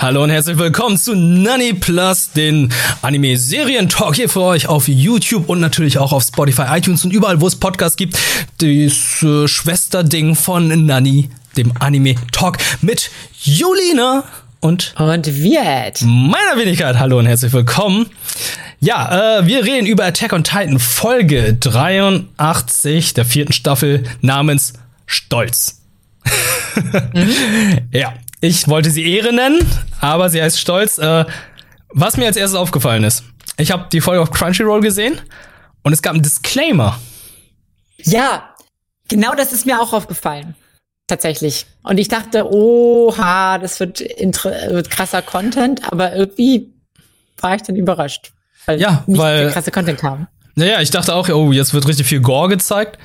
Hallo und herzlich willkommen zu Nani Plus, den Anime-Serien-Talk hier für euch auf YouTube und natürlich auch auf Spotify, iTunes und überall, wo es Podcasts gibt. Das äh, Schwesterding von Nani, dem Anime-Talk mit Julina und und Viet. meiner Wenigkeit. Hallo und herzlich willkommen. Ja, äh, wir reden über Attack on Titan Folge 83 der vierten Staffel namens Stolz. Ja, ich wollte sie Ehre nennen, aber sie heißt Stolz. Äh, was mir als erstes aufgefallen ist, ich habe die Folge auf Crunchyroll gesehen und es gab einen Disclaimer. Ja, genau das ist mir auch aufgefallen. Tatsächlich. Und ich dachte, oha, das wird, wird krasser Content, aber irgendwie war ich dann überrascht. Weil Ja, nicht weil- krasse Content kam. Naja, ich dachte auch, oh, jetzt wird richtig viel Gore gezeigt.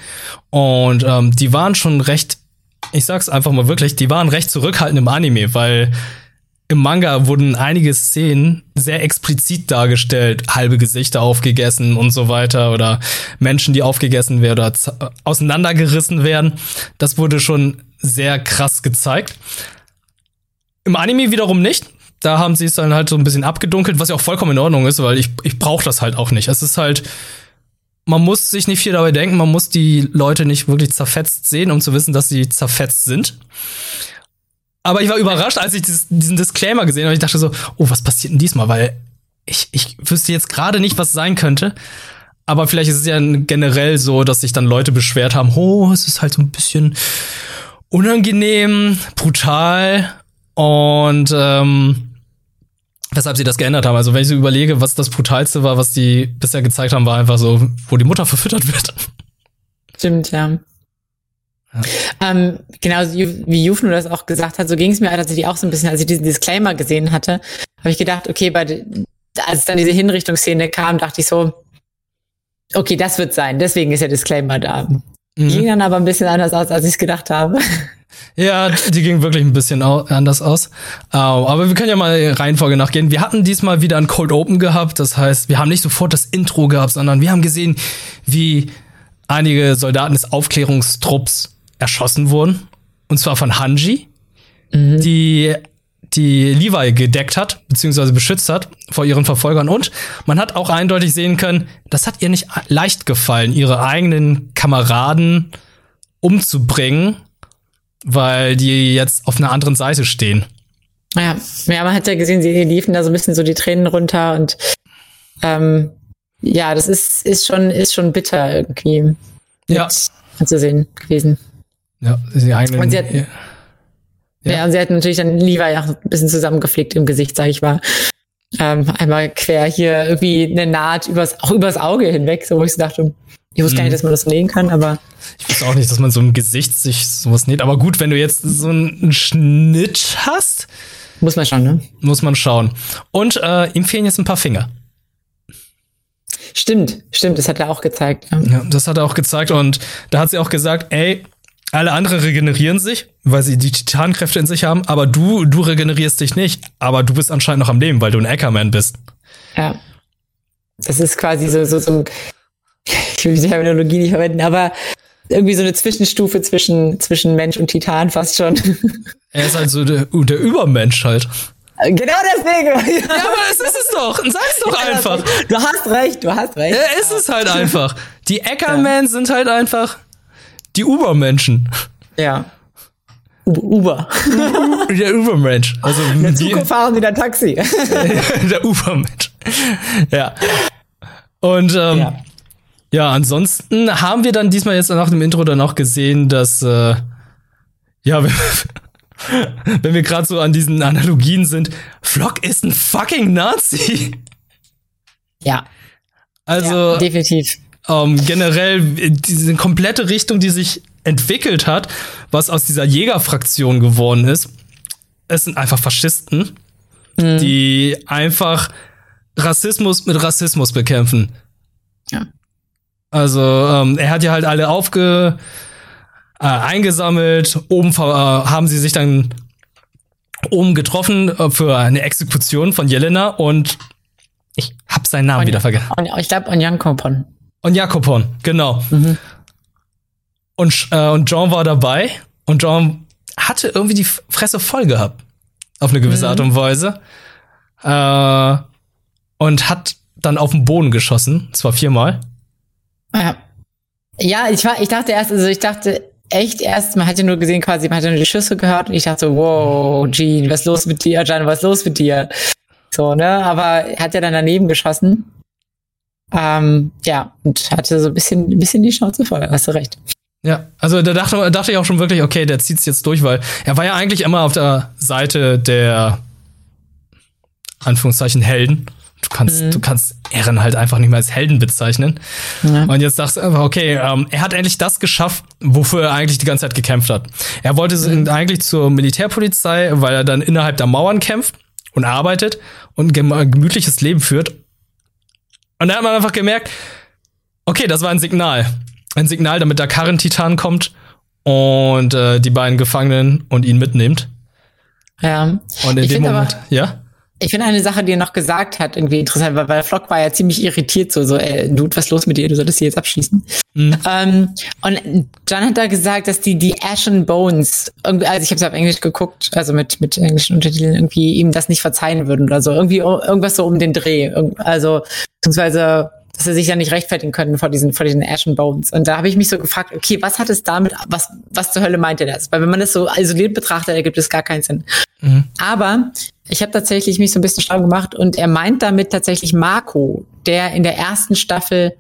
Und ähm, die waren schon recht, ich sag's einfach mal wirklich, die waren recht zurückhaltend im Anime, weil im Manga wurden einige Szenen sehr explizit dargestellt, halbe Gesichter aufgegessen und so weiter oder Menschen, die aufgegessen werden oder auseinandergerissen werden. Das wurde schon sehr krass gezeigt. Im Anime wiederum nicht. Da haben sie es dann halt so ein bisschen abgedunkelt, was ja auch vollkommen in Ordnung ist, weil ich, ich brauche das halt auch nicht. Es ist halt, man muss sich nicht viel dabei denken, man muss die Leute nicht wirklich zerfetzt sehen, um zu wissen, dass sie zerfetzt sind. Aber ich war überrascht, als ich dieses, diesen Disclaimer gesehen habe. Ich dachte so, oh, was passiert denn diesmal? Weil ich, ich wüsste jetzt gerade nicht, was sein könnte. Aber vielleicht ist es ja generell so, dass sich dann Leute beschwert haben, oh, es ist halt so ein bisschen unangenehm, brutal und ähm, weshalb sie das geändert haben. Also wenn ich so überlege, was das brutalste war, was die bisher gezeigt haben, war einfach so, wo die Mutter verfüttert wird. Stimmt, ja. Ähm, genau wie Jufnu das auch gesagt hat, so ging es mir tatsächlich auch so ein bisschen, als ich diesen Disclaimer gesehen hatte, habe ich gedacht, okay, bei als dann diese Hinrichtungsszene kam, dachte ich so, okay, das wird sein, deswegen ist der Disclaimer da. Ging dann aber ein bisschen anders aus, als ich es gedacht habe. Ja, die ging wirklich ein bisschen anders aus. Au, aber wir können ja mal Reihenfolge nachgehen. Wir hatten diesmal wieder ein Cold Open gehabt. Das heißt, wir haben nicht sofort das Intro gehabt, sondern wir haben gesehen, wie einige Soldaten des Aufklärungstrupps erschossen wurden. Und zwar von Hanji, die die Levi gedeckt hat, beziehungsweise beschützt hat vor ihren Verfolgern. Und man hat auch eindeutig sehen können, das hat ihr nicht leicht gefallen, ihre eigenen Kameraden umzubringen, weil die jetzt auf einer anderen Seite stehen. Ja, ja, man hat ja gesehen, sie liefen da so ein bisschen so die Tränen runter und ähm, ja, das ist, ist schon, ist schon bitter irgendwie. Ja. Anzusehen gewesen. Ja, die eigenen. Und sie hat- ja. Ja. und sie hat natürlich dann Levi auch ein bisschen zusammengepflegt im Gesicht, sag ich mal. Ähm, einmal quer hier irgendwie eine Naht übers, auch übers Auge hinweg, so wo ich so dachte, ich wusste gar nicht, dass man das legen kann, aber Ich wusste auch nicht, dass man so im Gesicht sich sowas näht. Aber gut, wenn du jetzt so einen Schnitt hast, muss man schon, ne? muss man schauen. Und äh, ihm fehlen jetzt ein paar Finger. Stimmt, stimmt, das hat er auch gezeigt. Ja. Ja, das hat er auch gezeigt. Und da hat sie auch gesagt, ey, alle anderen regenerieren sich, weil sie die Titankräfte in sich haben, aber du, du regenerierst dich nicht. Aber du bist anscheinend noch am Leben, weil du ein Ackerman bist. Ja. Das ist quasi so, so, so ich will die Terminologie nicht verwenden, aber irgendwie so eine Zwischenstufe zwischen, zwischen Mensch und Titan fast schon. Er ist halt so der, der Übermensch halt. genau deswegen. Ja, aber es ist es doch. Sag's doch einfach. Du hast recht, du hast recht. Ja, ist es halt einfach. Die Ackerman sind halt einfach die Ubermenschen. Ja. Uber. Der Übermensch. Also In der die, Zukunft fahren sie dann Taxi. der Ubermensch. Ja. Und ähm, ja. Ja. ansonsten haben wir dann diesmal jetzt nach dem Intro dann auch gesehen, dass äh, ja, wenn, wenn wir gerade so an diesen Analogien sind, Flock ist ein fucking Nazi. Ja. Also ja, definitiv. ähm, generell diese komplette Richtung, die sich entwickelt hat, was aus dieser Jägerfraktion geworden ist, es sind einfach Faschisten, die einfach Rassismus mit Rassismus bekämpfen. Also ähm, er hat ja halt alle aufge äh, eingesammelt, oben äh, haben sie sich dann oben getroffen äh, für eine Exekution von Jelena und ich hab seinen Namen wieder vergessen. Ich glaube. Und Jakobon, genau. Mhm. Und, äh, und John war dabei und John hatte irgendwie die Fresse voll gehabt. auf eine gewisse mhm. Art und Weise. Äh, und hat dann auf den Boden geschossen, zwar viermal. Ja. Ja, ich war, ich dachte erst, also ich dachte echt erst, man hat ja nur gesehen quasi, man hat ja nur die Schüsse gehört und ich dachte so, wow, Gene, was ist los mit dir, Jan, was ist los mit dir? So, ne, aber hat ja dann daneben geschossen. Ähm, ja, und hatte so ein bisschen, ein bisschen die Schnauze voll, hast du recht. Ja, also da dachte, dachte ich auch schon wirklich, okay, der zieht's jetzt durch, weil er war ja eigentlich immer auf der Seite der Anführungszeichen Helden. Du kannst, mhm. du kannst Ehren halt einfach nicht mehr als Helden bezeichnen. Ja. Und jetzt sagst du einfach, okay, ähm, er hat endlich das geschafft, wofür er eigentlich die ganze Zeit gekämpft hat. Er wollte mhm. eigentlich zur Militärpolizei, weil er dann innerhalb der Mauern kämpft und arbeitet und ein gemütliches Leben führt. Und da hat man einfach gemerkt, okay, das war ein Signal ein Signal, damit der Karrentitan kommt und äh, die beiden Gefangenen und ihn mitnimmt. Ja. Und in ich dem Moment, aber, ja. Ich finde eine Sache, die er noch gesagt hat, irgendwie interessant, weil, weil Flock war ja ziemlich irritiert, so, so, ey, Dude, was ist los mit dir? Du solltest sie jetzt abschließen. Mhm. Ähm, und John hat da gesagt, dass die, die Ashen Bones, irgendwie, also ich habe es auf Englisch geguckt, also mit, mit englischen Untertiteln, irgendwie ihm das nicht verzeihen würden oder so. Irgendwie irgendwas so um den Dreh. Also, beziehungsweise dass sie sich ja nicht rechtfertigen können vor diesen, vor diesen Ashen Bones. Und da habe ich mich so gefragt, okay, was hat es damit, was, was zur Hölle meint er das? Weil wenn man das so isoliert betrachtet, ergibt es gar keinen Sinn. Mhm. Aber ich habe tatsächlich mich so ein bisschen schlau gemacht und er meint damit tatsächlich Marco, der in der ersten Staffel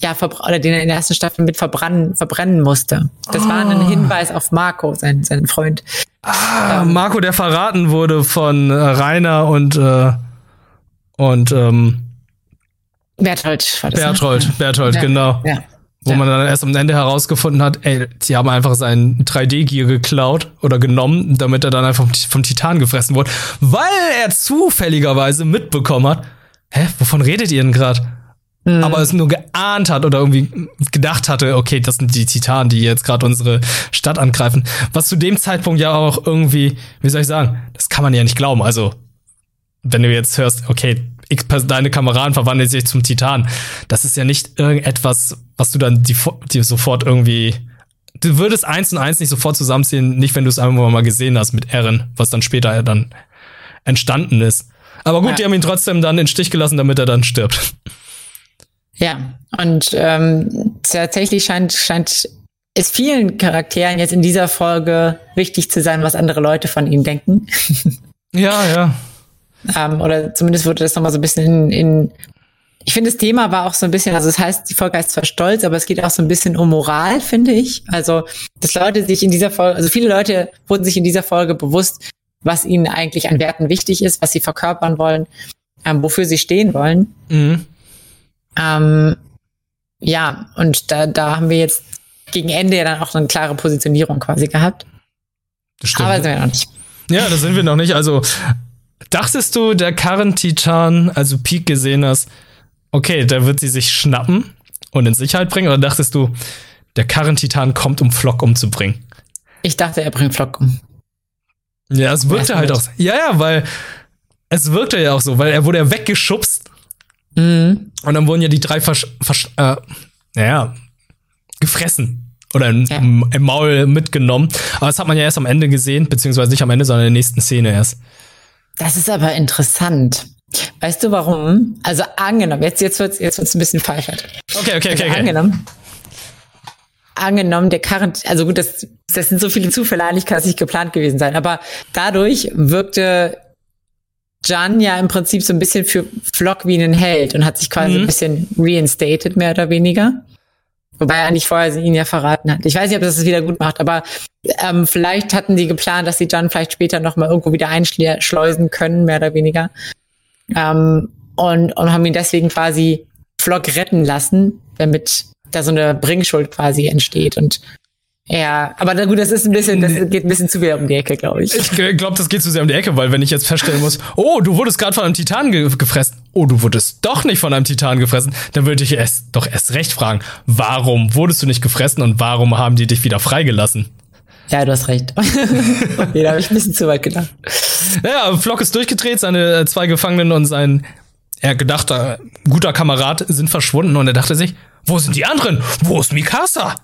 ja, oder den er in der ersten Staffel mit verbrennen, verbrennen musste. Das oh. war ein ah. Hinweis auf Marco, sein, seinen Freund. Ah, ähm, Marco, der verraten wurde von äh, Rainer und, äh, und ähm, Berthold war das. Berthold, ne? Berthold, ja. genau. Ja. Wo ja. man dann erst am Ende herausgefunden hat, ey, sie haben einfach seinen 3D-Gear geklaut oder genommen, damit er dann einfach vom Titan gefressen wurde, weil er zufälligerweise mitbekommen hat, hä, wovon redet ihr denn gerade? Mhm. Aber es nur geahnt hat oder irgendwie gedacht hatte, okay, das sind die Titanen, die jetzt gerade unsere Stadt angreifen. Was zu dem Zeitpunkt ja auch irgendwie, wie soll ich sagen, das kann man ja nicht glauben. Also, wenn du jetzt hörst, okay, deine Kameraden verwandeln sich zum Titan. Das ist ja nicht irgendetwas, was du dann die, die sofort irgendwie. Du würdest eins und eins nicht sofort zusammenziehen, nicht wenn du es einmal mal gesehen hast mit Erin, was dann später dann entstanden ist. Aber gut, ja. die haben ihn trotzdem dann in Stich gelassen, damit er dann stirbt. Ja, und ähm, tatsächlich scheint, scheint es vielen Charakteren jetzt in dieser Folge wichtig zu sein, was andere Leute von ihnen denken. Ja, ja. Ähm, oder zumindest wurde das nochmal so ein bisschen in, in ich finde, das Thema war auch so ein bisschen, also das heißt, die Folge heißt zwar stolz, aber es geht auch so ein bisschen um Moral, finde ich. Also, dass Leute sich in dieser Folge, also viele Leute wurden sich in dieser Folge bewusst, was ihnen eigentlich an Werten wichtig ist, was sie verkörpern wollen, ähm, wofür sie stehen wollen. Mhm. Ähm, ja, und da, da haben wir jetzt gegen Ende ja dann auch so eine klare Positionierung quasi gehabt. Das stimmt. Aber sind wir noch nicht. Ja, das sind wir noch nicht. Also Dachtest du, der Karren-Titan, also Peak gesehen hast, okay, da wird sie sich schnappen und in Sicherheit bringen? Oder dachtest du, der Karren-Titan kommt, um Flock umzubringen? Ich dachte, er bringt Flock um. Ja, es wirkte halt auch. Ja, ja, weil es wirkte ja auch so, weil er wurde ja weggeschubst. Mhm. Und dann wurden ja die drei versch, versch äh, naja, gefressen. Oder im, ja. im, Maul mitgenommen. Aber das hat man ja erst am Ende gesehen, beziehungsweise nicht am Ende, sondern in der nächsten Szene erst. Das ist aber interessant. Weißt du warum? Also angenommen, jetzt, jetzt wird's, jetzt wird's ein bisschen pfeifert. Okay, okay, okay. Also angenommen, angenommen, der Karren, also gut, das, das sind so viele Zufälle, eigentlich kann es nicht geplant gewesen sein, aber dadurch wirkte Jan ja im Prinzip so ein bisschen für Flock wie einen Held und hat sich quasi mhm. ein bisschen reinstated, mehr oder weniger. Wobei er nicht vorher ihn ja verraten hat. Ich weiß nicht, ob das das wieder gut macht, aber ähm, vielleicht hatten die geplant, dass sie John vielleicht später noch mal irgendwo wieder einschleusen können, mehr oder weniger. Ähm, und, und haben ihn deswegen quasi Flock retten lassen, damit da so eine Bringschuld quasi entsteht. Und ja, aber na gut, das ist ein bisschen, das geht ein bisschen zu sehr um die Ecke, glaube ich. Ich glaube, das geht zu sehr um die Ecke, weil wenn ich jetzt feststellen muss, oh, du wurdest gerade von einem Titan ge gefressen, oh, du wurdest doch nicht von einem Titan gefressen, dann würde ich erst doch erst recht fragen, warum wurdest du nicht gefressen und warum haben die dich wieder freigelassen? Ja, du hast recht. okay, da habe ich ein bisschen zu weit gedacht. Naja, Flock ist durchgedreht, seine äh, zwei Gefangenen und sein er gedachter guter Kamerad sind verschwunden und er dachte sich, Wo sind die anderen? Wo ist Mikasa?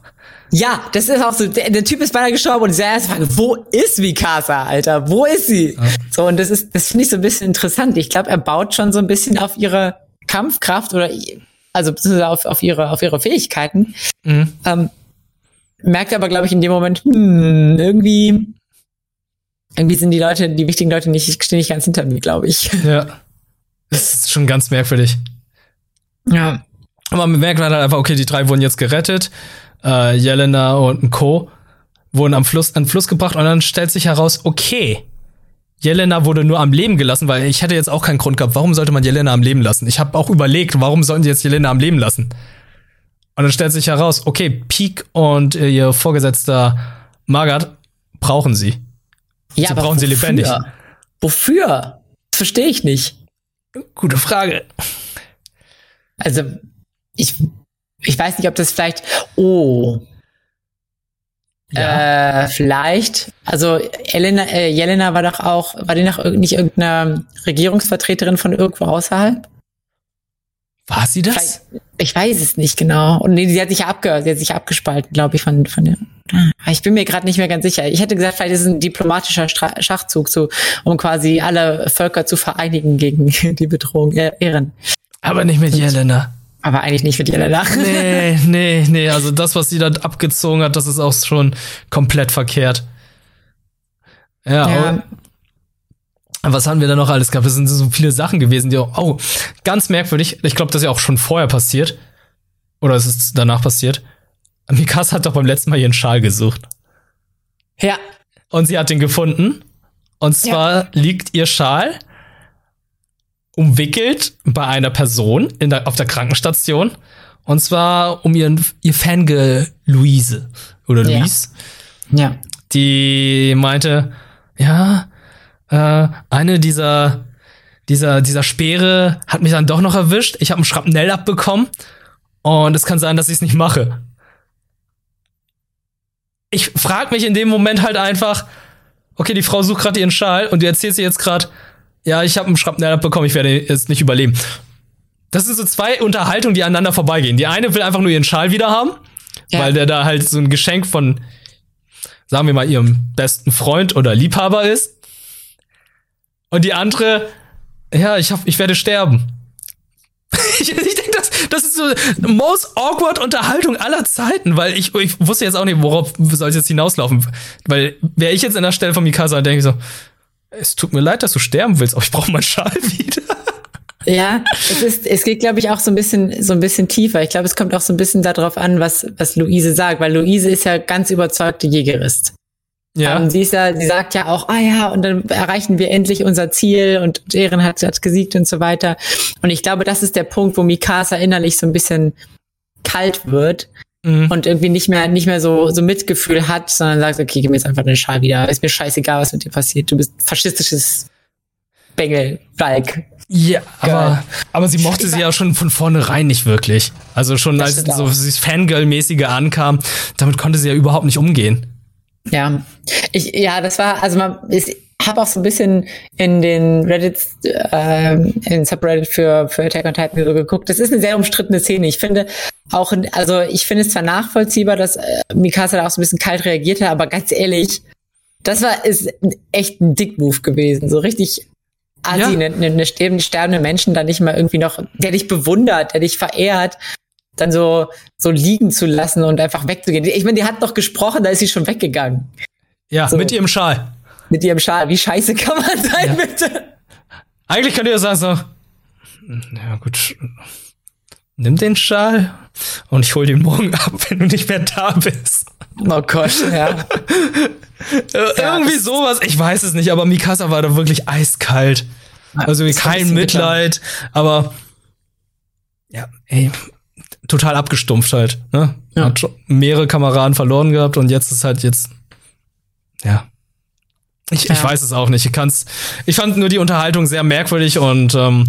Ja, das ist auch so, der, der Typ ist beinahe gestorben und die erste Frage, wo ist Mikasa, Alter? Wo ist sie? Ja. So, und das ist, das finde ich so ein bisschen interessant. Ich glaube, er baut schon so ein bisschen auf ihre Kampfkraft oder, also auf, auf ihre, auf ihre Fähigkeiten. Mhm. Ähm, merkt aber, glaube ich, in dem Moment, hm, irgendwie, irgendwie sind die Leute, die wichtigen Leute nicht, stehen nicht ganz hinter mir, glaube ich. Ja. Das ist schon ganz merkwürdig. Ja. Aber man merkt halt einfach, okay, die drei wurden jetzt gerettet. Äh, Jelena und ein Co. wurden am Fluss, an den Fluss gebracht und dann stellt sich heraus, okay, Jelena wurde nur am Leben gelassen, weil ich hätte jetzt auch keinen Grund gehabt, warum sollte man Jelena am Leben lassen? Ich habe auch überlegt, warum sollten die jetzt Jelena am Leben lassen? Und dann stellt sich heraus, okay, Peak und äh, ihr Vorgesetzter Margaret brauchen sie. Ja, sie brauchen wofür? sie lebendig. Wofür? Das verstehe ich nicht. Gute Frage. Also, ich, ich weiß nicht, ob das vielleicht. Oh. Ja. Äh, vielleicht. Also Elena, äh, Jelena war doch auch, war die noch nicht irgendeine Regierungsvertreterin von irgendwo außerhalb? War sie das? Ich weiß es nicht genau. Und nee, sie hat sich abge, sie hat sich abgespalten, glaube ich, von, von der. Ich bin mir gerade nicht mehr ganz sicher. Ich hätte gesagt, vielleicht ist es ein diplomatischer Stra Schachzug, so, um quasi alle Völker zu vereinigen gegen die Bedrohung Ehren. Aber nicht mit Jelena. Aber eigentlich nicht mit Jelena. Nee, nee, nee. Also das, was sie da abgezogen hat, das ist auch schon komplett verkehrt. Ja, ja. Was haben wir da noch alles gehabt? Es sind so viele Sachen gewesen, die auch, oh, ganz merkwürdig. Ich glaube, das ist ja auch schon vorher passiert. Oder es ist danach passiert. Mikasa hat doch beim letzten Mal ihren Schal gesucht. Ja. Und sie hat ihn gefunden. Und zwar ja. liegt ihr Schal umwickelt bei einer Person in der, auf der Krankenstation. Und zwar um ihren, ihr Fangirl Luise. Oder Luise. Ja. ja. Die meinte, ja, äh, eine dieser, dieser, dieser Speere hat mich dann doch noch erwischt. Ich habe einen Schrapnell abbekommen. Und es kann sein, dass ich es nicht mache. Ich frag mich in dem Moment halt einfach, okay, die Frau sucht gerade ihren Schal und du erzählst ihr jetzt gerade, ja, ich habe einen Schrapnell abbekommen, ich werde es nicht überleben. Das sind so zwei Unterhaltungen, die aneinander vorbeigehen. Die eine will einfach nur ihren Schal wieder haben, ja. weil der da halt so ein Geschenk von, sagen wir mal, ihrem besten Freund oder Liebhaber ist. Und die andere, ja, ich, hab, ich werde sterben. ich, ich denke, das, das ist so most awkward Unterhaltung aller Zeiten, weil ich, ich wusste jetzt auch nicht, worauf soll es jetzt hinauslaufen. Weil wäre ich jetzt an der Stelle von Mikasa, denke ich so, es tut mir leid, dass du sterben willst, aber ich brauche meinen Schal wieder. Ja, es ist, es geht, glaube ich, auch so ein bisschen, so ein bisschen tiefer. Ich glaube, es kommt auch so ein bisschen darauf an, was, was Luise sagt, weil Luise ist ja ganz überzeugte Jägerist. Ja. Ähm, sie ist ja, sie sagt ja auch, ah ja, und dann erreichen wir endlich unser Ziel und Eren hat, hat gesiegt und so weiter. Und ich glaube, das ist der Punkt, wo Mikasa innerlich so ein bisschen kalt wird mhm. und irgendwie nicht mehr, nicht mehr so, so Mitgefühl hat, sondern sagt, okay, gib mir jetzt einfach den Schal wieder. Ist mir scheißegal, was mit dir passiert. Du bist faschistisches Bengel, Balk. Ja, aber, aber sie mochte sie ja schon von vornherein nicht wirklich. Also schon als so dieses Fangirl-mäßige ankam, damit konnte sie ja überhaupt nicht umgehen. Ja, ich, ja, das war, also man, ich habe auch so ein bisschen in den Reddit, äh, in Subreddit für, für Attack on Titan geguckt. Das ist eine sehr umstrittene Szene. Ich finde auch, also ich finde es zwar nachvollziehbar, dass äh, Mikasa da auch so ein bisschen kalt reagiert hat, aber ganz ehrlich, das war, ist echt ein Dick-Move gewesen. So richtig Asi, ja. eine, eine sterbende Menschen da nicht mal irgendwie noch, der dich bewundert, der dich verehrt dann so, so liegen zu lassen und einfach wegzugehen. Ich meine, die hat noch gesprochen, da ist sie schon weggegangen. Ja, so. mit ihrem Schal. Mit ihrem Schal. Wie scheiße kann man sein, ja. bitte? Eigentlich könnt ihr sagen so, ja gut, nimm den Schal und ich hol den morgen ab, wenn du nicht mehr da bist. Oh Gott, ja. Irgendwie sowas, ich weiß es nicht, aber Mikasa war da wirklich eiskalt. Also kein Mitleid, aber ja, ey, total abgestumpft halt. Ne? Ja. Hat mehrere Kameraden verloren gehabt und jetzt ist halt jetzt, ja. Ich, ja. ich weiß es auch nicht. Ich kann's. Ich fand nur die Unterhaltung sehr merkwürdig und ähm,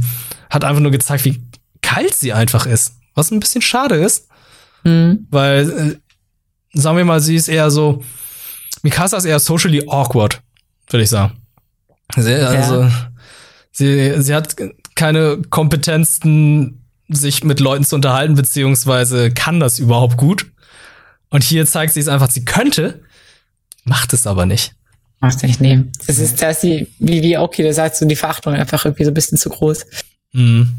hat einfach nur gezeigt, wie kalt sie einfach ist. Was ein bisschen schade ist. Mhm. Weil, äh, sagen wir mal, sie ist eher so. Mikasa ist eher socially awkward, würde ich sagen. Sie, also, ja. sie, sie hat keine Kompetenzen sich mit Leuten zu unterhalten, beziehungsweise kann das überhaupt gut. Und hier zeigt sie es einfach, sie könnte, macht es aber nicht. Macht nicht, nee. Das ist, da ist die, wie, wie okay, da sagst du, die Verachtung einfach irgendwie so ein bisschen zu groß. Mhm.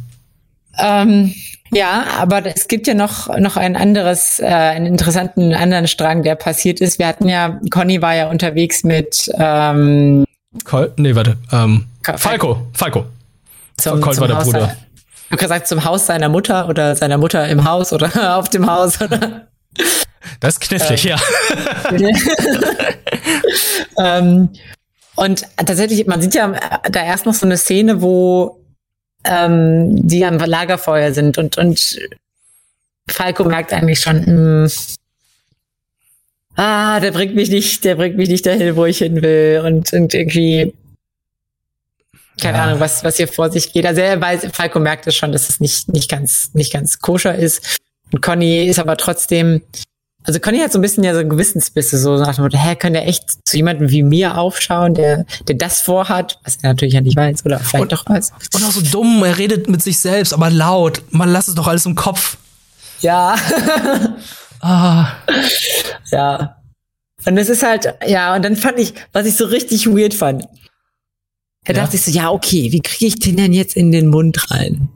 Ähm, ja, aber es gibt ja noch, noch ein anderes, äh, einen interessanten anderen Strang, der passiert ist. Wir hatten ja, Conny war ja unterwegs mit ähm, Col nee, warte. Ähm, Falco. Falco. Zum, Colt war der Haus Bruder. Ich hab gesagt, zum Haus seiner Mutter oder seiner Mutter im Haus oder auf dem Haus. Oder? Das ist knifflig, ja. ähm, und tatsächlich, man sieht ja da erst noch so eine Szene, wo ähm, die am Lagerfeuer sind und, und Falco merkt eigentlich schon, hm, ah, der bringt mich nicht, der bringt mich nicht dahin, wo ich hin will und, und irgendwie keine Ja. Ahnung, was, was hier vor sich geht. Also er weiß, Falco merkt es schon, dass es nicht, nicht ganz, nicht ganz koscher ist. Und Conny ist aber trotzdem, also Conny hat so ein bisschen ja so Gewissensbisse, so nach dem Motto, hä, kann der echt zu jemandem wie mir aufschauen, der, der das vorhat, was er natürlich ja nicht weiß oder vielleicht Und- doch weiß. Und auch so dumm, er redet mit sich selbst, aber laut. Man lass es doch alles im Kopf. Ja, Ah. ja. Und es ist halt, ja, und dann fand ich, was ich so richtig weird fand. Er Ja. dachte sich so, ja, okay, wie kriege ich den denn jetzt in den Mund rein?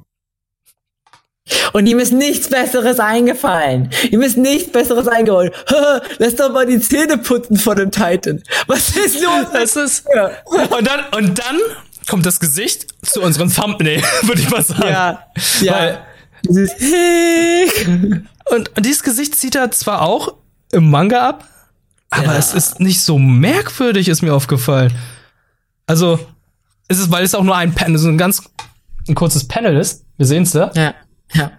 Und ihm ist nichts Besseres eingefallen. Ihm ist nichts Besseres eingeholt. Lass doch mal die Zähne putzen von dem Titan. Was ist los? Das ist. Ja. Und dann, und dann kommt das Gesicht zu unserem Thumbnail, würde ich mal sagen. Ja, ja. Weil, Dieses und, und dieses Gesicht zieht er zwar auch im Manga ab, aber Ja. es ist nicht so merkwürdig, ist mir aufgefallen. Also, ist es, weil es auch nur ein Panel, so ein ganz ein kurzes Panel ist. Wir sehen es da. Ja, ja.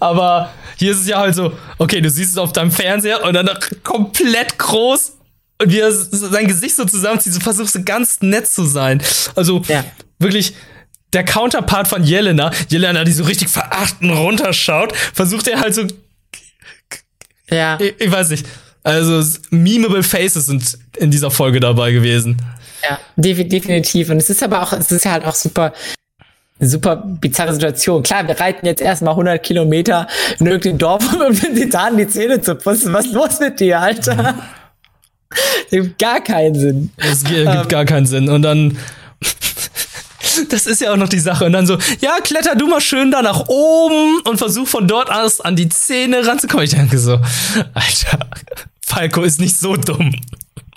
Aber hier ist es ja halt so, okay, du siehst es auf deinem Fernseher und dann noch komplett groß und wie er sein Gesicht so zusammenzieht, so versucht so ganz nett zu sein. Also Ja. wirklich der Counterpart von Jelena, Jelena, die so richtig verachtend runterschaut, versucht er halt so, Ja. ich, ich weiß nicht, also memeable Faces sind in dieser Folge dabei gewesen. Ja, defi- definitiv. Und es ist aber auch, es ist ja halt auch super, super bizarre Situation. Klar, wir reiten jetzt erstmal 100 Kilometer in irgendein Dorf, um den Titanen die Zähne zu putzen. Was ist los mit dir, Alter? Das gibt gar keinen Sinn. Es gi- gibt gar keinen Sinn. Und dann. Das ist ja auch noch die Sache. Und dann so, ja, kletter du mal schön da nach oben und versuch von dort aus an die Zähne ranzukommen. Ich denke so, Alter, Falco ist nicht so dumm.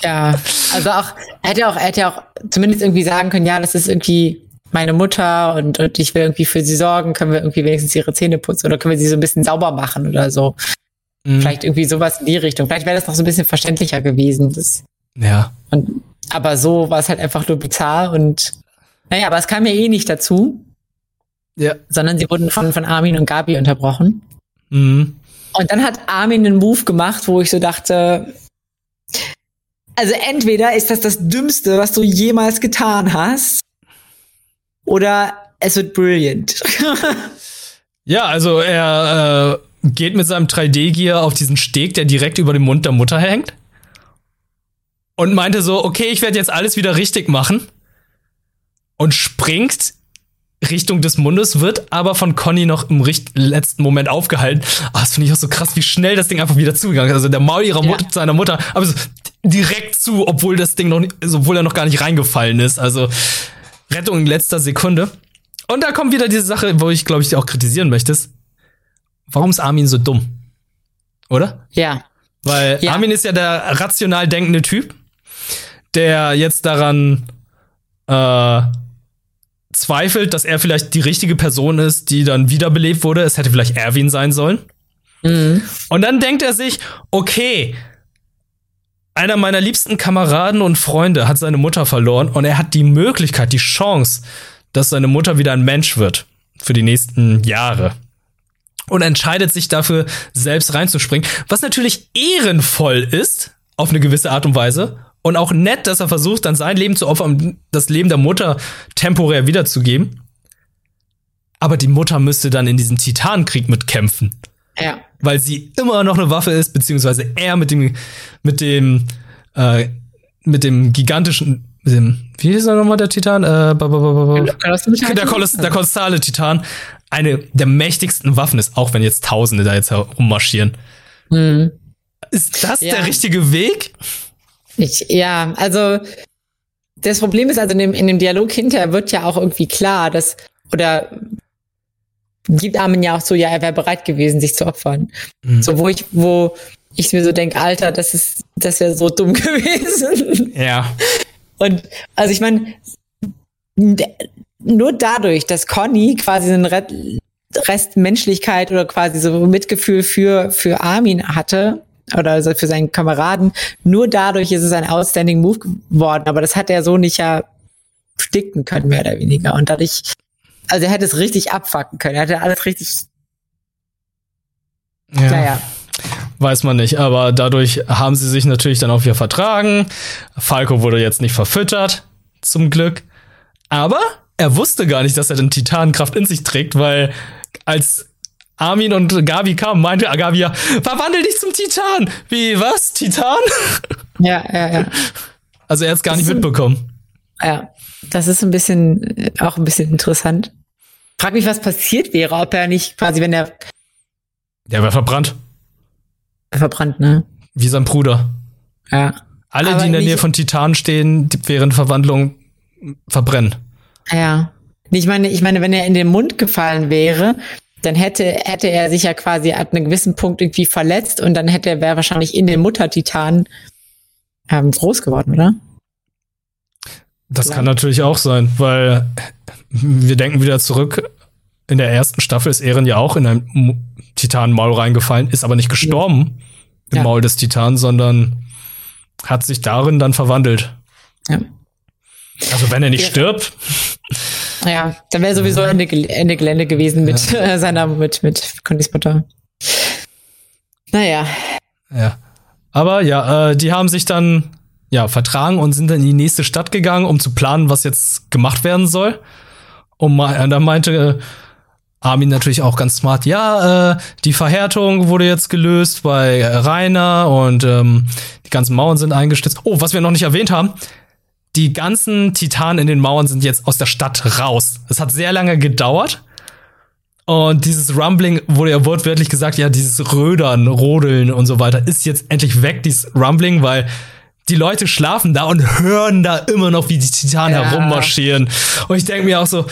Ja, also auch, er hätte auch, er hätte auch zumindest irgendwie sagen können, ja, das ist irgendwie meine Mutter und, und ich will irgendwie für sie sorgen, können wir irgendwie wenigstens ihre Zähne putzen oder können wir sie so ein bisschen sauber machen oder so. Mhm. Vielleicht irgendwie sowas in die Richtung. Vielleicht wäre das noch so ein bisschen verständlicher gewesen. Das, Ja. Und, aber so war es halt einfach nur bizarr und naja, aber es kam ja eh nicht dazu, Ja. sondern sie wurden von, von Armin und Gabi unterbrochen. Mhm. Und dann hat Armin einen Move gemacht, wo ich so dachte, also entweder ist das das Dümmste, was du jemals getan hast, oder es wird brilliant. Ja, also er äh, geht mit seinem 3D-Gear auf diesen Steg, der direkt über dem Mund der Mutter hängt. Und meinte so, okay, ich werde jetzt alles wieder richtig machen. Und springt Richtung des Mundes, wird aber von Conny noch im letzten Moment aufgehalten. Ah, das finde ich auch so krass, wie schnell das Ding einfach wieder zugegangen ist. Also der Maul ihrer Ja. Mutter, seiner Mutter, aber so direkt zu, obwohl das Ding noch nicht, also obwohl er noch gar nicht reingefallen ist. Also Rettung in letzter Sekunde. Und da kommt wieder diese Sache, wo ich, glaube ich, dir auch kritisieren möchtest. Warum ist Armin so dumm? Oder? ja. Weil Ja. Armin ist ja der rational denkende Typ, der jetzt daran äh, zweifelt, dass er vielleicht die richtige Person ist, die dann wiederbelebt wurde. Es hätte vielleicht Erwin sein sollen. Mhm. Und dann denkt er sich, okay, einer meiner liebsten Kameraden und Freunde hat seine Mutter verloren und er hat die Möglichkeit, die Chance, dass seine Mutter wieder ein Mensch wird für die nächsten Jahre. Und entscheidet sich dafür, selbst reinzuspringen, was natürlich ehrenvoll ist, auf eine gewisse Art und Weise. Und auch nett, dass er versucht, dann sein Leben zu opfern, um das Leben der Mutter temporär wiederzugeben. Aber die Mutter müsste dann in diesem Titanenkrieg mitkämpfen Ja. Weil sie immer noch eine Waffe ist, beziehungsweise er mit dem, mit dem, äh, mit dem gigantischen wie hieß er nochmal der Titan? Äh, der, Koloss, der kolossale Titan. Eine der mächtigsten Waffen ist, auch wenn jetzt Tausende da jetzt herummarschieren. Mhm. Ist das ja. der richtige Weg? Ich, ja, also das Problem ist also in dem, in dem Dialog hinterher wird ja auch irgendwie klar, dass oder gibt Armin ja auch so, ja, er wäre bereit gewesen, sich zu opfern. Mhm. So, wo ich, wo ich mir so denke, Alter, das ist, das wäre so dumm gewesen. Ja. Und also ich meine, nur dadurch, dass Conny quasi einen Rest Menschlichkeit oder quasi so Mitgefühl für, für Armin hatte, oder also für seinen Kameraden, nur dadurch ist es ein outstanding Move geworden, aber das hat er so nicht ja sticken können, mehr oder weniger. Und dadurch, also er hätte es richtig abfacken können, er hätte alles richtig. Ja. Naja. Weiß man nicht, aber dadurch haben sie sich natürlich dann auch wieder vertragen. Falco wurde jetzt nicht verfüttert, zum Glück. Aber er wusste gar nicht, dass er den Titankraft in sich trägt, weil als Armin und Gabi kamen, meinte Gabi ja, verwandel dich zum Titan. Wie, was? Titan? Ja, ja, ja. Also er hat es gar das nicht mitbekommen. Ja, das ist ein bisschen, auch ein bisschen interessant. Frag mich, was passiert wäre, ob er nicht quasi, wenn er. Der wäre verbrannt. Verbrannt, ne? Wie sein Bruder. Ja. Alle, Aber die in der Nähe von Titan stehen, während Verwandlung verbrennen. Ja. Ich meine, ich meine, wenn er in den Mund gefallen wäre, dann hätte, hätte er sich ja quasi ab einem gewissen Punkt irgendwie verletzt und dann hätte er wäre wahrscheinlich in den Muttertitan ähm, groß geworden, oder? Das Vielleicht. kann natürlich auch sein, weil wir denken wieder zurück. In der ersten Staffel ist Eren ja auch in ein Titanmaul reingefallen, ist aber nicht gestorben ja. im ja. Maul des Titans, sondern hat sich darin dann verwandelt. Ja. Also wenn er nicht ja. stirbt. Ja, dann wäre sowieso Ende, Ende Gelände gewesen mit ja. seiner, mit, mit Connys Mutter. Naja. Ja. Aber ja, äh, die haben sich dann ja vertragen und sind dann in die nächste Stadt gegangen, um zu planen, was jetzt gemacht werden soll. Und dann meinte äh, Armin natürlich auch ganz smart, ja, äh, die Verhärtung wurde jetzt gelöst bei Rainer und ähm, die ganzen Mauern sind eingestützt. Oh, was wir noch nicht erwähnt haben, die ganzen Titanen in den Mauern sind jetzt aus der Stadt raus. Es hat sehr lange gedauert. Und dieses Rumbling wurde ja wortwörtlich gesagt, ja, dieses Rödern, Rodeln und so weiter ist jetzt endlich weg, dieses Rumbling, weil die Leute schlafen da und hören da immer noch, wie die Titanen ja. herummarschieren. Und ich denke mir auch so,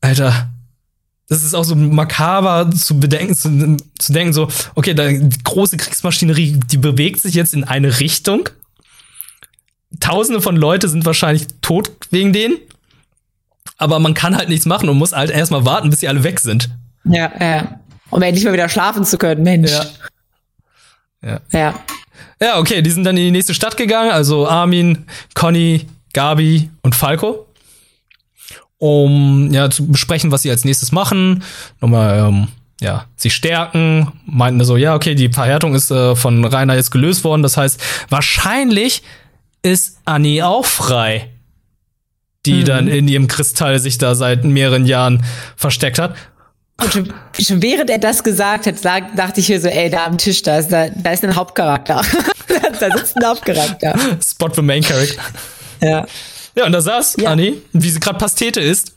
Alter, das ist auch so makaber zu bedenken, zu, zu denken, so, okay, da, die große Kriegsmaschinerie, die bewegt sich jetzt in eine Richtung Tausende von Leute sind wahrscheinlich tot wegen denen. Aber man kann halt nichts machen und muss halt erstmal warten, bis sie alle weg sind. Ja, ja. Um endlich mal wieder schlafen zu können, Mensch. Ja. Ja. Ja, ja okay, die sind dann in die nächste Stadt gegangen, also Armin, Conny, Gabi und Falco. Um ja zu besprechen, was sie als nächstes machen. Nochmal, ähm, ja, sie stärken, meinten so, ja, okay, die Verhärtung ist äh, von Rainer jetzt gelöst worden. Das heißt, wahrscheinlich ist Annie auch frei, die mhm. dann in ihrem Kristall sich da seit mehreren Jahren versteckt hat. Und schon, schon während er das gesagt hat, sag, dachte ich mir so, ey, da am Tisch, da ist, da, da ist ein Hauptcharakter. da sitzt ein Hauptcharakter. Spot the main character. Ja. Ja, und da saß ja. Annie, wie sie gerade Pastete ist.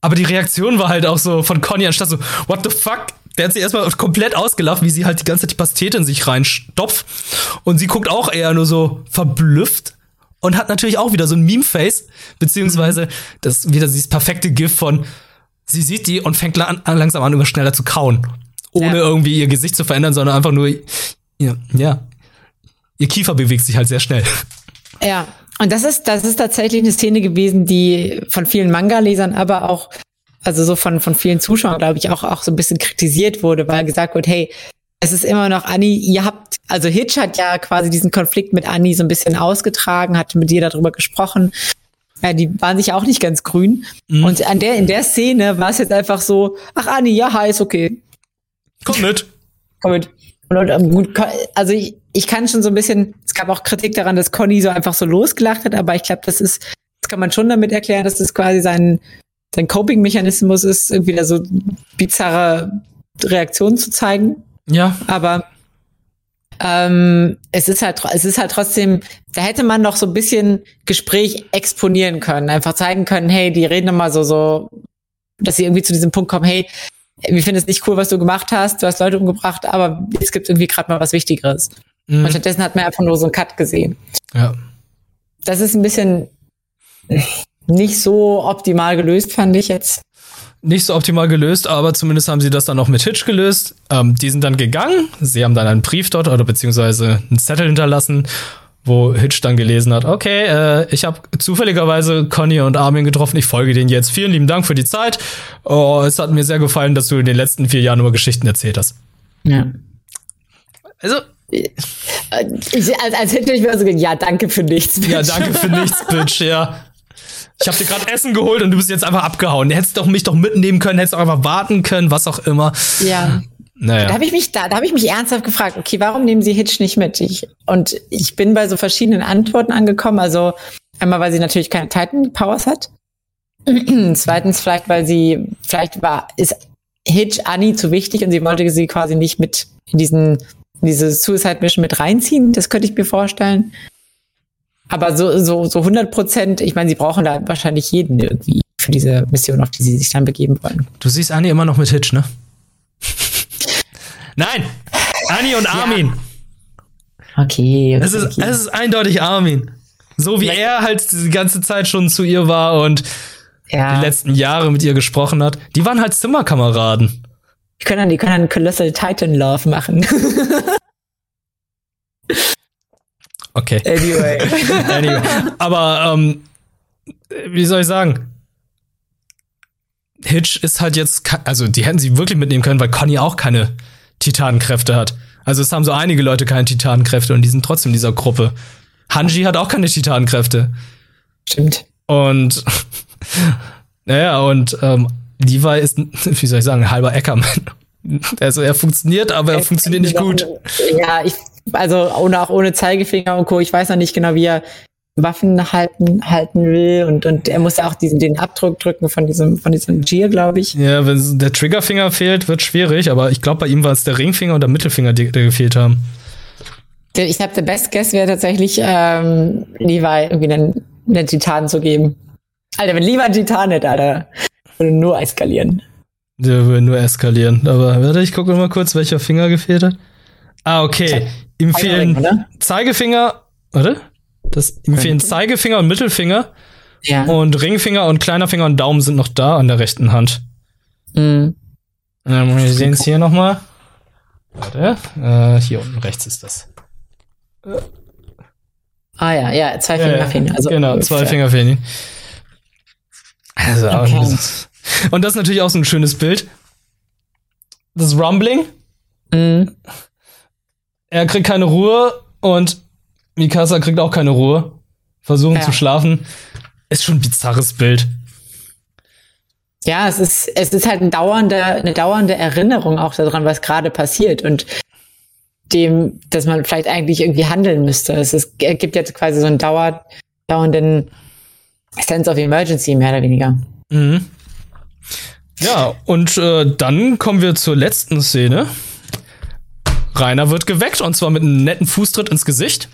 Aber die Reaktion war halt auch so von Conny anstatt so, what the fuck? der hat sie erstmal komplett ausgelacht, wie sie halt die ganze Zeit die Pastete in sich reinstopft. Und sie guckt auch eher nur so verblüfft und hat natürlich auch wieder so ein Meme-Face, beziehungsweise das wieder dieses perfekte GIF von, sie sieht die und fängt lang, langsam an, immer schneller zu kauen. Ohne ja. irgendwie ihr Gesicht zu verändern, sondern einfach nur, ja, ja, ihr Kiefer bewegt sich halt sehr schnell. Ja, und das ist, das ist tatsächlich eine Szene gewesen, die von vielen Manga-Lesern, aber auch also so von, von vielen Zuschauern, glaube ich, auch, auch so ein bisschen kritisiert wurde, weil gesagt wird, hey, es ist immer noch Anni, ihr habt, also Hitch hat ja quasi diesen Konflikt mit Anni so ein bisschen ausgetragen, hat mit ihr darüber gesprochen. Ja, die waren sich auch nicht ganz grün. Mhm. Und an der, in der Szene war es jetzt einfach so, ach Anni, ja, ist okay. Komm mit. Komm mit. Und, und, also ich, ich kann schon so ein bisschen, es gab auch Kritik daran, dass Conny so einfach so losgelacht hat, aber ich glaube, das ist, das kann man schon damit erklären, dass das quasi sein, sein Coping-Mechanismus ist, irgendwie da so bizarre Reaktionen zu zeigen. Ja. Aber ähm, es ist halt, es ist halt trotzdem, da hätte man noch so ein bisschen Gespräch exponieren können, einfach zeigen können, hey, die reden immer so, so, dass sie irgendwie zu diesem Punkt kommen, hey, wir finden es nicht cool, was du gemacht hast, du hast Leute umgebracht, aber es gibt irgendwie gerade mal was Wichtigeres. Mhm. Und stattdessen hat man einfach nur so einen Cut gesehen. Ja. Das ist ein bisschen nicht so optimal gelöst, fand ich jetzt nicht so optimal gelöst, aber zumindest haben sie das dann noch mit Hitch gelöst. Ähm, die sind dann gegangen. Sie haben dann einen Brief dort oder beziehungsweise einen Zettel hinterlassen, wo Hitch dann gelesen hat, okay, äh, ich habe zufälligerweise Conny und Armin getroffen, ich folge denen jetzt. Vielen lieben Dank für die Zeit. Oh, es hat mir sehr gefallen, dass du in den letzten vier Jahren nur Geschichten erzählt hast. Ja. Also. Ich, als, als hätte ich mir so ja, danke für nichts, Bitch. Ja, danke für nichts, Bitch, ja. Ich habe dir gerade Essen geholt und du bist jetzt einfach abgehauen. Du hättest doch mich doch mitnehmen können, hättest auch einfach warten können, was auch immer. Ja. Naja. Da habe ich mich da, da habe ich mich ernsthaft gefragt, okay, warum nehmen sie Hitch nicht mit? Ich, und ich bin bei so verschiedenen Antworten angekommen. Also einmal, weil sie natürlich keine Titan Powers hat. Zweitens vielleicht, weil sie vielleicht war ist Hitch Annie zu wichtig und sie wollte sie quasi nicht mit in diesen in diese Suicide Mission mit reinziehen. Das könnte ich mir vorstellen. Aber so, so, so 100 Prozent, ich meine, sie brauchen da wahrscheinlich jeden irgendwie für diese Mission, auf die sie sich dann begeben wollen. Du siehst Anni immer noch mit Hitch, ne? Nein! Anni und Armin! Ja. Okay. okay, es, ist, okay. es ist eindeutig Armin. So wie Nein. er halt die ganze Zeit schon zu ihr war und ja. die letzten Jahre mit ihr gesprochen hat. Die waren halt Zimmerkameraden. Die können dann, die können dann Colossal Titan Love machen. Okay. Anyway. anyway. Aber ähm, wie soll ich sagen? Hitch ist halt jetzt, also die hätten sie wirklich mitnehmen können, weil Conny auch keine Titanenkräfte hat. Also es haben so einige Leute keine Titanenkräfte und die sind trotzdem in dieser Gruppe. Hanji hat auch keine Titanenkräfte. Stimmt. Und naja, und ähm, Levi ist, wie soll ich sagen, ein halber Ackerman. Also er funktioniert, aber er, er funktioniert nicht gut. Ja, ich also ohne, auch ohne Zeigefinger und Co. Ich weiß noch nicht genau, wie er Waffen halten, halten will und, und er muss ja auch diesen, den Abdruck drücken von diesem, von diesem Gier, glaube ich. Ja, wenn der Triggerfinger fehlt, wird schwierig, aber ich glaube, bei ihm war es der Ringfinger und der Mittelfinger, die, die gefehlt haben. Ich glaube, der Best Guess wäre tatsächlich, ähm, Levi irgendwie einen, einen Titan zu geben. Alter, wenn Levi einen Titan hätte, Alter, würde nur eskalieren. Der würde nur eskalieren. Aber warte, ich gucke mal kurz, welcher Finger gefehlt hat. Ah, okay. Ihm fehlen Zeigefinger, warte? Das, ihm fehlen Zeigefinger und Mittelfinger. Ja. Und Ringfinger und kleiner Finger und Daumen sind noch da an der rechten Hand. Mhm. Ähm, wir sehen es hier nochmal. Warte. Äh, hier unten rechts ist das. Ah ja, ja, zwei Finger ja, fehlen. Also genau, zwei Finger fehlen. Also, okay. Und das ist natürlich auch so ein schönes Bild. Das Rumbling. Mhm er kriegt keine Ruhe und Mikasa kriegt auch keine Ruhe. Versuchen ja. zu schlafen. Ist schon ein bizarres Bild. Ja, es ist, es ist halt ein dauernde, eine dauernde Erinnerung auch daran, was gerade passiert und dem, dass man vielleicht eigentlich irgendwie handeln müsste. Es ist, gibt jetzt quasi so einen dauer, dauernden Sense of Emergency, mehr oder weniger. Mhm. Ja, und äh, dann kommen wir zur letzten Szene. Rainer wird geweckt und zwar mit einem netten Fußtritt ins Gesicht.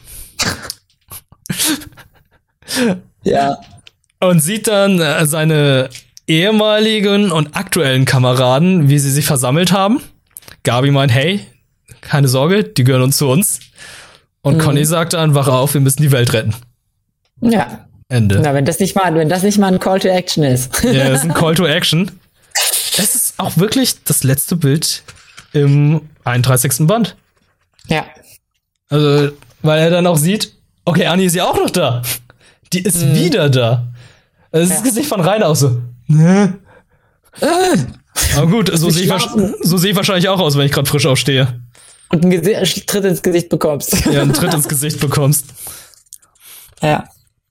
ja. Und sieht dann äh, seine ehemaligen und aktuellen Kameraden, wie sie sich versammelt haben. Gabi meint, hey, keine Sorge, die gehören uns zu uns. Und mhm. Conny sagt dann, wach auf, wir müssen die Welt retten. Ja. Ende. Na, wenn das nicht mal, wenn das nicht mal ein Call to Action ist. ja, das ist ein Call to Action. Es ist auch wirklich das letzte Bild im 31. Band. Ja. Also, weil er dann auch sieht, okay, Annie ist ja auch noch da. Die ist mhm. wieder da. Also, das ja. Gesicht von Rainer auch so. Ne? Aber gut, so sehe ich, so seh ich wahrscheinlich auch aus, wenn ich gerade frisch aufstehe. Und einen Tritt ins Gesicht bekommst. Ja, einen Tritt ins Gesicht bekommst. Ja.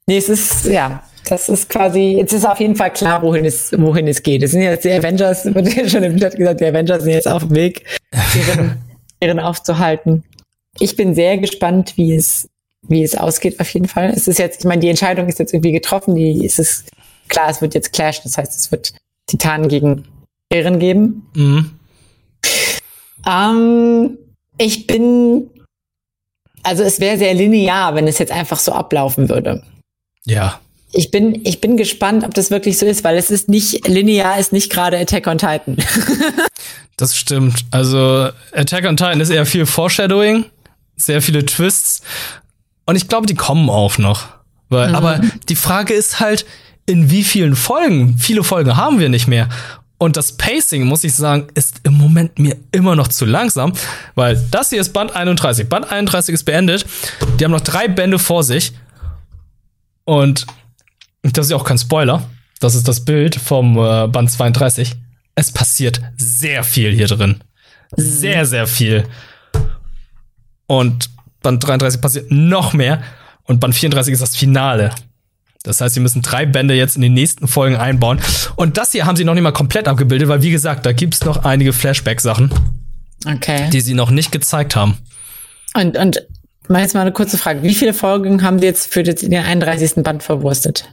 Nee, es ist, ja, das ist quasi, jetzt ist auf jeden Fall klar, wohin es, wohin es geht. Es sind jetzt die Avengers, wird ja schon im Chat gesagt, die Avengers sind jetzt auf dem Weg, ihren, ihren aufzuhalten. Ich bin sehr gespannt, wie es, wie es ausgeht, auf jeden Fall. Es ist jetzt, ich meine, die Entscheidung ist jetzt irgendwie getroffen, die, es ist klar, es wird jetzt Clash, das heißt, es wird Titanen gegen Ehren geben. Mhm. Ähm, ich bin also es wäre sehr linear, wenn es jetzt einfach so ablaufen würde. Ja. Ich bin, ich bin gespannt, ob das wirklich so ist, weil es ist nicht linear, ist nicht gerade Attack on Titan. das stimmt. Also Attack on Titan ist eher viel Foreshadowing, sehr viele Twists. Und ich glaube, die kommen auch noch. Weil, mhm. Aber die Frage ist halt, in wie vielen Folgen? Viele Folgen haben wir nicht mehr. Und das Pacing, muss ich sagen, ist im Moment mir immer noch zu langsam, weil das hier ist Band 31. Band 31 ist beendet. Die haben noch drei Bände vor sich. Und das ist ja auch kein Spoiler. Das ist das Bild vom äh, Band 32. Es passiert sehr viel hier drin. Sehr, sehr viel. Und Band 33 passiert noch mehr. Und Band 34 ist das Finale. Das heißt, sie müssen drei Bände jetzt in den nächsten Folgen einbauen. Und das hier haben sie noch nicht mal komplett abgebildet, weil wie gesagt, da gibt's noch einige Flashback-Sachen, okay. die sie noch nicht gezeigt haben. Und, und mal jetzt mal eine kurze Frage. Wie viele Folgen haben sie jetzt für den 31. Band verwurstet?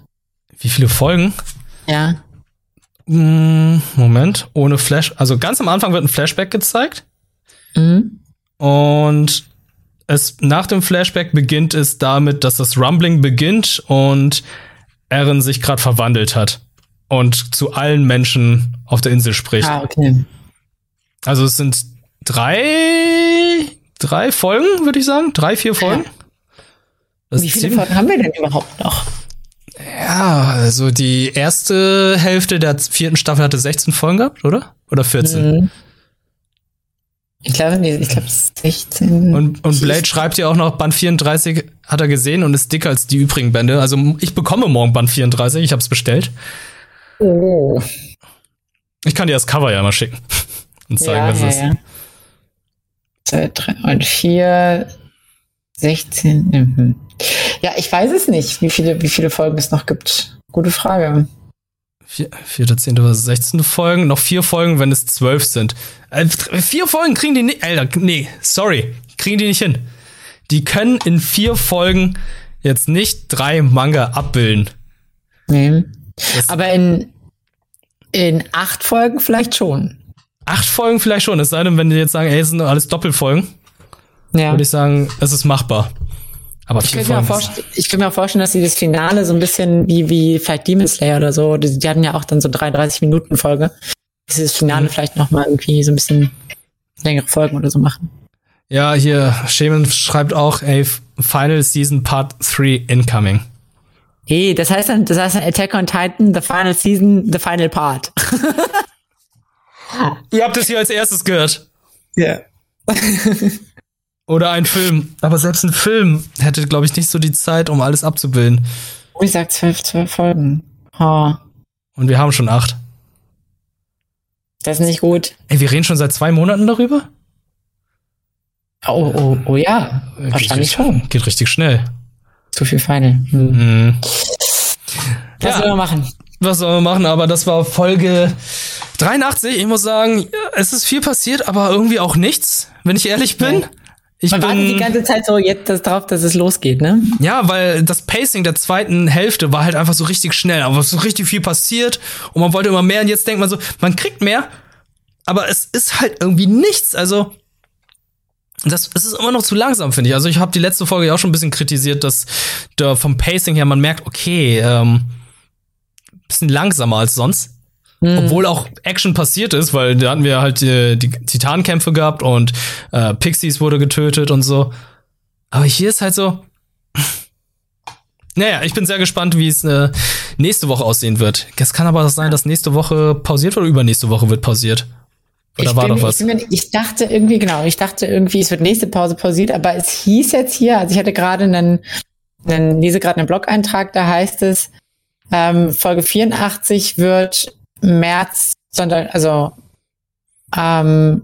Wie viele Folgen? Ja. Hm, Moment, ohne Flash. Also ganz am Anfang wird ein Flashback gezeigt. Mhm. Und es nach dem Flashback beginnt es damit, dass das Rumbling beginnt und Eren sich gerade verwandelt hat und zu allen Menschen auf der Insel spricht. Ah, okay. Also es sind drei, drei Folgen, würde ich sagen. Drei, vier Folgen. Ja. Wie viele Folgen haben wir denn überhaupt noch? Ja, also die erste Hälfte der vierten Staffel hatte 16 Folgen gehabt, oder? Oder 14? Mhm. Ich glaube, ich glaube 16. Und, und Blade schreibt ja auch noch, Band 34 hat er gesehen und ist dicker als die übrigen Bände. Also ich bekomme morgen Band 34, ich habe es bestellt. Oh. Ich kann dir das Cover ja mal schicken und zeigen, ja, was ja, es ist. Ja. 2, 3 und 4, 16. Mhm. Ja, ich weiß es nicht, wie viele, wie viele Folgen es noch gibt. Gute Frage. Vier, vierte, zehnte oder sechzehnte Folgen. Noch vier Folgen, wenn es zwölf sind. Äh, vier Folgen kriegen die nicht. Alter, nee, sorry. Kriegen die nicht hin. Die können in vier Folgen jetzt nicht drei Manga abbilden. Nee. Das Aber in, in acht Folgen vielleicht schon. Acht Folgen vielleicht schon. Es sei denn, wenn die jetzt sagen, ey, es sind alles Doppelfolgen. Ja. Würde ich sagen, es ist machbar. Aber ich könnte, mir auch ich könnte mir auch vorstellen, dass sie das Finale so ein bisschen wie, wie vielleicht Demon Slayer oder so, die, die hatten ja auch dann so 33 Minuten Folge, dass sie das Finale mhm. vielleicht noch mal irgendwie so ein bisschen längere Folgen oder so machen. Ja, hier, Shaman schreibt auch, ey, Final Season Part 3 incoming. Hey, das heißt dann, das heißt dann Attack on Titan, the final season, the final part. Ihr habt es hier als erstes gehört. Ja. Yeah. Oder ein Film. Aber selbst ein Film hätte, glaube ich, nicht so die Zeit, um alles abzubilden. Ich sag zwölf, zwölf Folgen. Oh. Und wir haben schon acht. Das ist nicht gut. Ey, wir reden schon seit zwei Monaten darüber? Oh, oh, oh ja. Geht Wahrscheinlich schon. Geht richtig schnell. Zu viel Feine. Hm. Mhm. Was ja. sollen wir machen? Was sollen wir machen? Aber das war Folge 83. Ich muss sagen, es ist viel passiert, aber irgendwie auch nichts, wenn ich ehrlich bin. Ja. Ich Man wartet die ganze Zeit so jetzt das drauf, dass es losgeht, ne? Ja, weil das Pacing der zweiten Hälfte war halt einfach so richtig schnell, aber so richtig viel passiert und man wollte immer mehr und jetzt denkt man so, man kriegt mehr, aber es ist halt irgendwie nichts. Also das, es ist immer noch zu langsam, finde ich. Also ich habe die letzte Folge ja auch schon ein bisschen kritisiert, dass da vom Pacing her man merkt, okay, ähm, bisschen langsamer als sonst. Mhm. Obwohl auch Action passiert ist, weil da hatten wir halt die, die Titankämpfe gehabt und äh, Pixies wurde getötet und so. Aber hier ist halt so. Naja, ich bin sehr gespannt, wie es äh, nächste Woche aussehen wird. Es kann aber sein, dass nächste Woche pausiert oder übernächste Woche wird pausiert. Oder ich war doch was? Ich, ich, dachte irgendwie, genau, ich dachte irgendwie, es wird nächste Pause pausiert, aber es hieß jetzt hier, also ich hatte gerade einen, einen lese gerade einen Blog-Eintrag, da heißt es, ähm, Folge 84 wird März, Sonntag, also ähm,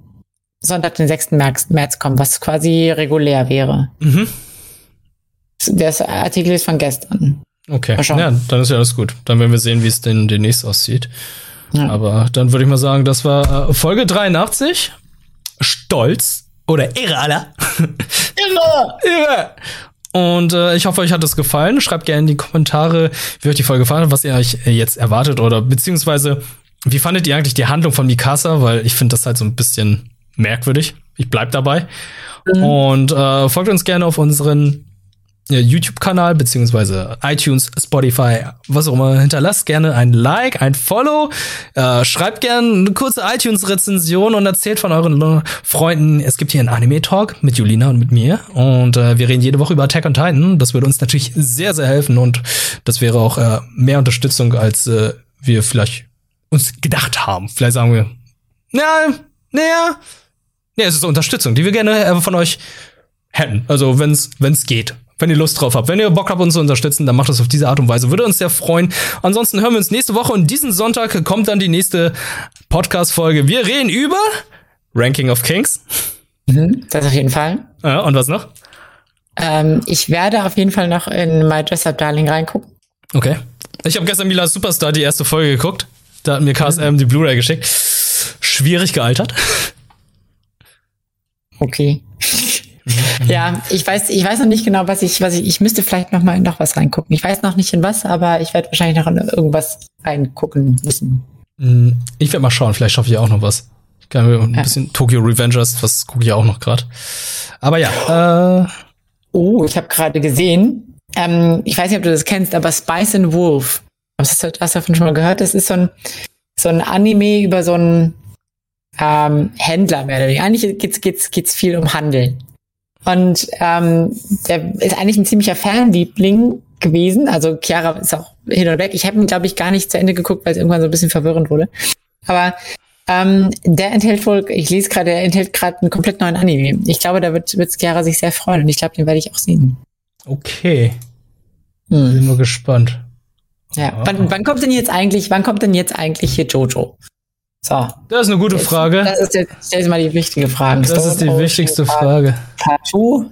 Sonntag, den 6. März, März kommen, was quasi regulär wäre. Mhm. Der Artikel ist von gestern. Okay, ja, dann ist ja alles gut. Dann werden wir sehen, wie es denn demnächst aussieht. Ja. Aber dann würde ich mal sagen, das war äh, Folge 83. Stolz oder irre, aller. Irre! irre! Und äh, ich hoffe, euch hat es gefallen. Schreibt gerne in die Kommentare, wie euch die Folge gefallen hat, was ihr euch äh, jetzt erwartet oder beziehungsweise wie fandet ihr eigentlich die Handlung von Mikasa? Weil ich finde das halt so ein bisschen merkwürdig. Ich bleib dabei. Mhm. Und äh, folgt uns gerne auf unseren YouTube-Kanal beziehungsweise iTunes, Spotify, was auch immer. Hinterlasst gerne ein Like, ein Follow. Äh, schreibt gerne eine kurze iTunes-Rezension und erzählt von euren Freunden. Es gibt hier einen Anime-Talk mit Julina und mit mir. Und äh, wir reden jede Woche über Attack on Titan. Das würde uns natürlich sehr, sehr helfen. Und das wäre auch äh, mehr Unterstützung, als äh, wir vielleicht uns gedacht haben. Vielleicht sagen wir, ja, naja, ja, es ist Unterstützung, die wir gerne äh, von euch hätten. Also, wenn es geht wenn ihr Lust drauf habt. Wenn ihr Bock habt, uns zu unterstützen, dann macht das auf diese Art und Weise. Würde uns sehr freuen. Ansonsten hören wir uns nächste Woche und diesen Sonntag kommt dann die nächste Podcast-Folge. Wir reden über Ranking of Kings. Mhm, das auf jeden Fall. Ja, und was noch? Ähm, ich werde auf jeden Fall noch in My Dress Up Darling reingucken. Okay. Ich habe gestern Mila Superstar die erste Folge geguckt. Da hat mir KSM mhm. die Blu-ray geschickt. Schwierig gealtert. Okay. Ja, ich weiß, ich weiß noch nicht genau, was ich, was ich, ich müsste vielleicht noch mal noch was reingucken. Ich weiß noch nicht in was, aber ich werde wahrscheinlich noch in irgendwas reingucken müssen. Mm, ich werde mal schauen, vielleicht schaffe ich auch noch was. Ich kann mir ein ja. bisschen Tokyo Revengers, was gucke ich auch noch gerade. Aber ja. Äh oh, ich habe gerade gesehen. Ähm, ich weiß nicht, ob du das kennst, aber Spice and Wolf. Hast du, hast du davon schon mal gehört? Das ist so ein, so ein Anime über so einen ähm, Händler mehr oder weniger. Eigentlich geht's, geht's, geht's viel um Handel. Und ähm, der ist eigentlich ein ziemlicher Fanliebling gewesen. Also Chiara ist auch hin und weg. Ich habe ihn, glaube ich, gar nicht zu Ende geguckt, weil es irgendwann so ein bisschen verwirrend wurde. Aber ähm, der enthält wohl, ich lese gerade, der enthält gerade einen komplett neuen Anime. Ich glaube, da wird, wird Chiara sich sehr freuen und ich glaube, den werde ich auch sehen. Okay. Hm. Bin nur gespannt. Ja, ah. wann, wann kommt denn jetzt eigentlich, wann kommt denn jetzt eigentlich hier Jojo? So. Das ist eine gute Frage. Das ist jetzt, stell mal die wichtige Frage. Das, das ist die wichtigste Frage. Tattoo.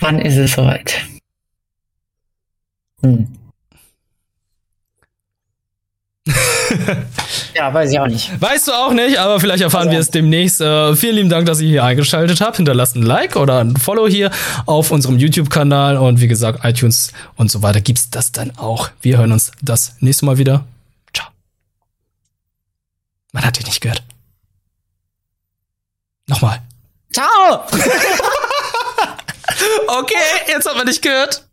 Wann ist es soweit? Hm. ja, weiß ich auch nicht. Weißt du auch nicht, aber vielleicht erfahren also. wir es demnächst. Äh, vielen lieben Dank, dass ihr hier eingeschaltet habt. Hinterlasst ein Like oder ein Follow hier auf unserem YouTube-Kanal und wie gesagt, iTunes und so weiter gibt's das dann auch. Wir hören uns das nächste Mal wieder. Man hat dich nicht gehört. Nochmal. Ciao! okay, jetzt hat man dich gehört.